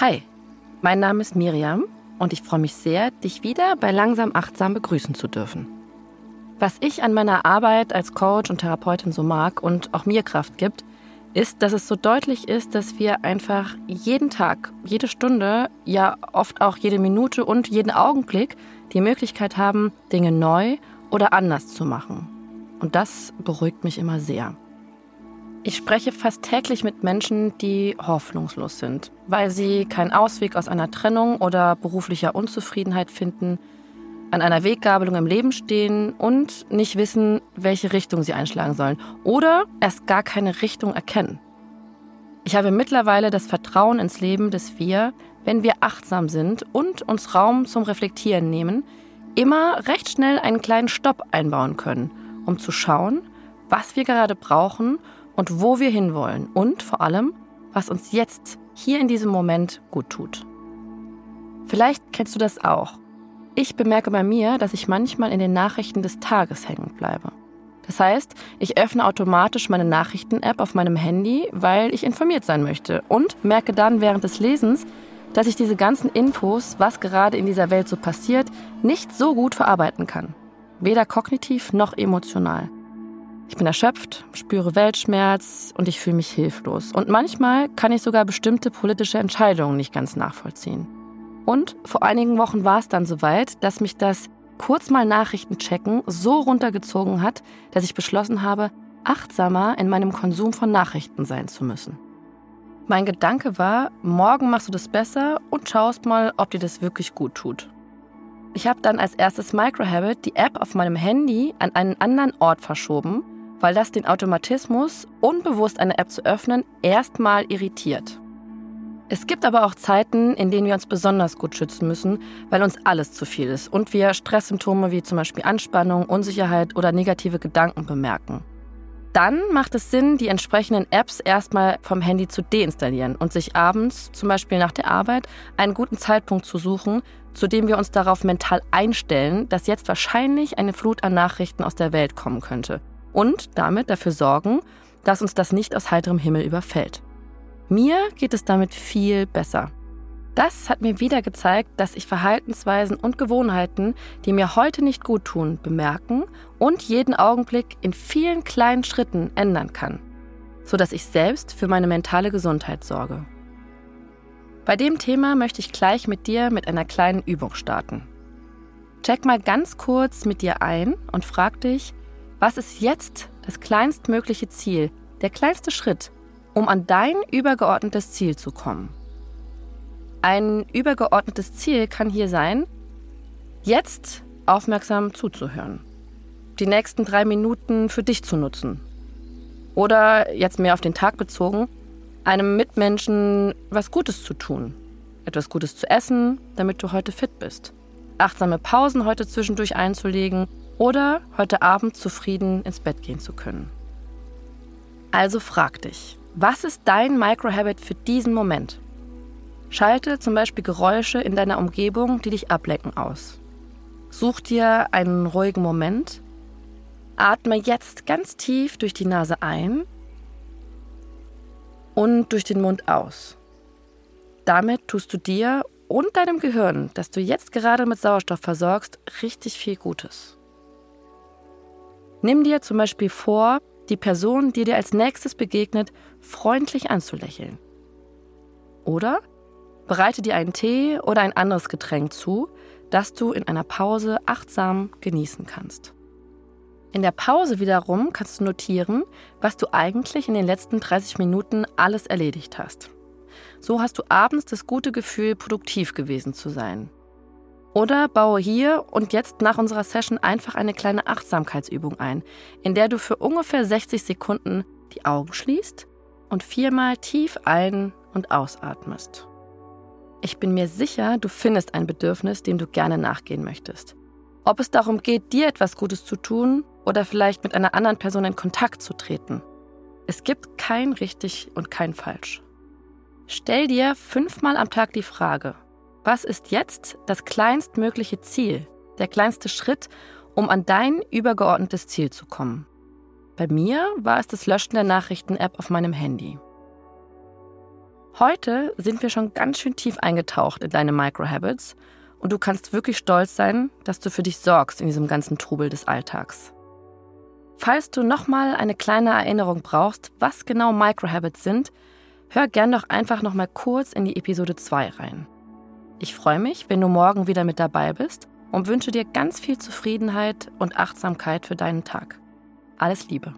Hi, mein Name ist Miriam und ich freue mich sehr, dich wieder bei Langsam Achtsam begrüßen zu dürfen. Was ich an meiner Arbeit als Coach und Therapeutin so mag und auch mir Kraft gibt, ist, dass es so deutlich ist, dass wir einfach jeden Tag, jede Stunde, ja oft auch jede Minute und jeden Augenblick die Möglichkeit haben, Dinge neu oder anders zu machen. Und das beruhigt mich immer sehr. Ich spreche fast täglich mit Menschen, die hoffnungslos sind, weil sie keinen Ausweg aus einer Trennung oder beruflicher Unzufriedenheit finden, an einer Weggabelung im Leben stehen und nicht wissen, welche Richtung sie einschlagen sollen oder erst gar keine Richtung erkennen. Ich habe mittlerweile das Vertrauen ins Leben, dass wir, wenn wir achtsam sind und uns Raum zum Reflektieren nehmen, immer recht schnell einen kleinen Stopp einbauen können, um zu schauen, was wir gerade brauchen und wo wir hinwollen und vor allem, was uns jetzt hier in diesem Moment gut tut. Vielleicht kennst du das auch ich bemerke bei mir, dass ich manchmal in den Nachrichten des Tages hängen bleibe. Das heißt, ich öffne automatisch meine Nachrichten-App auf meinem Handy, weil ich informiert sein möchte und merke dann während des Lesens, dass ich diese ganzen Infos, was gerade in dieser Welt so passiert, nicht so gut verarbeiten kann. Weder kognitiv noch emotional. Ich bin erschöpft, spüre Weltschmerz und ich fühle mich hilflos. Und manchmal kann ich sogar bestimmte politische Entscheidungen nicht ganz nachvollziehen. Und vor einigen Wochen war es dann soweit, dass mich das kurz mal Nachrichten checken so runtergezogen hat, dass ich beschlossen habe, achtsamer in meinem Konsum von Nachrichten sein zu müssen. Mein Gedanke war, morgen machst du das besser und schaust mal, ob dir das wirklich gut tut. Ich habe dann als erstes Microhabit die App auf meinem Handy an einen anderen Ort verschoben, weil das den Automatismus, unbewusst eine App zu öffnen, erstmal irritiert. Es gibt aber auch Zeiten, in denen wir uns besonders gut schützen müssen, weil uns alles zu viel ist und wir Stresssymptome wie zum Beispiel Anspannung, Unsicherheit oder negative Gedanken bemerken. Dann macht es Sinn, die entsprechenden Apps erstmal vom Handy zu deinstallieren und sich abends, zum Beispiel nach der Arbeit, einen guten Zeitpunkt zu suchen, zu dem wir uns darauf mental einstellen, dass jetzt wahrscheinlich eine Flut an Nachrichten aus der Welt kommen könnte und damit dafür sorgen, dass uns das nicht aus heiterem Himmel überfällt. Mir geht es damit viel besser. Das hat mir wieder gezeigt, dass ich Verhaltensweisen und Gewohnheiten, die mir heute nicht gut tun, bemerken und jeden Augenblick in vielen kleinen Schritten ändern kann, sodass ich selbst für meine mentale Gesundheit sorge. Bei dem Thema möchte ich gleich mit dir mit einer kleinen Übung starten. Check mal ganz kurz mit dir ein und frag dich, was ist jetzt das kleinstmögliche Ziel, der kleinste Schritt, um an dein übergeordnetes Ziel zu kommen. Ein übergeordnetes Ziel kann hier sein, jetzt aufmerksam zuzuhören, die nächsten drei Minuten für dich zu nutzen oder jetzt mehr auf den Tag bezogen, einem Mitmenschen was Gutes zu tun, etwas Gutes zu essen, damit du heute fit bist, achtsame Pausen heute zwischendurch einzulegen oder heute Abend zufrieden ins Bett gehen zu können. Also frag dich, was ist dein Microhabit für diesen Moment? Schalte zum Beispiel Geräusche in deiner Umgebung, die dich ablenken, aus. Such dir einen ruhigen Moment. Atme jetzt ganz tief durch die Nase ein und durch den Mund aus. Damit tust du dir und deinem Gehirn, das du jetzt gerade mit Sauerstoff versorgst, richtig viel Gutes. Nimm dir zum Beispiel vor, die Person, die dir als nächstes begegnet, freundlich anzulächeln. Oder bereite dir einen Tee oder ein anderes Getränk zu, das du in einer Pause achtsam genießen kannst. In der Pause wiederum kannst du notieren, was du eigentlich in den letzten 30 Minuten alles erledigt hast. So hast du abends das gute Gefühl, produktiv gewesen zu sein. Oder baue hier und jetzt nach unserer Session einfach eine kleine Achtsamkeitsübung ein, in der du für ungefähr 60 Sekunden die Augen schließt und viermal tief ein- und ausatmest. Ich bin mir sicher, du findest ein Bedürfnis, dem du gerne nachgehen möchtest. Ob es darum geht, dir etwas Gutes zu tun oder vielleicht mit einer anderen Person in Kontakt zu treten. Es gibt kein richtig und kein falsch. Stell dir fünfmal am Tag die Frage, was ist jetzt das kleinstmögliche Ziel, der kleinste Schritt, um an dein übergeordnetes Ziel zu kommen. Bei mir war es das Löschen der Nachrichten-App auf meinem Handy. Heute sind wir schon ganz schön tief eingetaucht in deine Microhabits und du kannst wirklich stolz sein, dass du für dich sorgst in diesem ganzen Trubel des Alltags. Falls du nochmal eine kleine Erinnerung brauchst, was genau Microhabits sind, hör gern doch einfach nochmal kurz in die Episode 2 rein. Ich freue mich, wenn du morgen wieder mit dabei bist und wünsche dir ganz viel Zufriedenheit und Achtsamkeit für deinen Tag. Alles Liebe.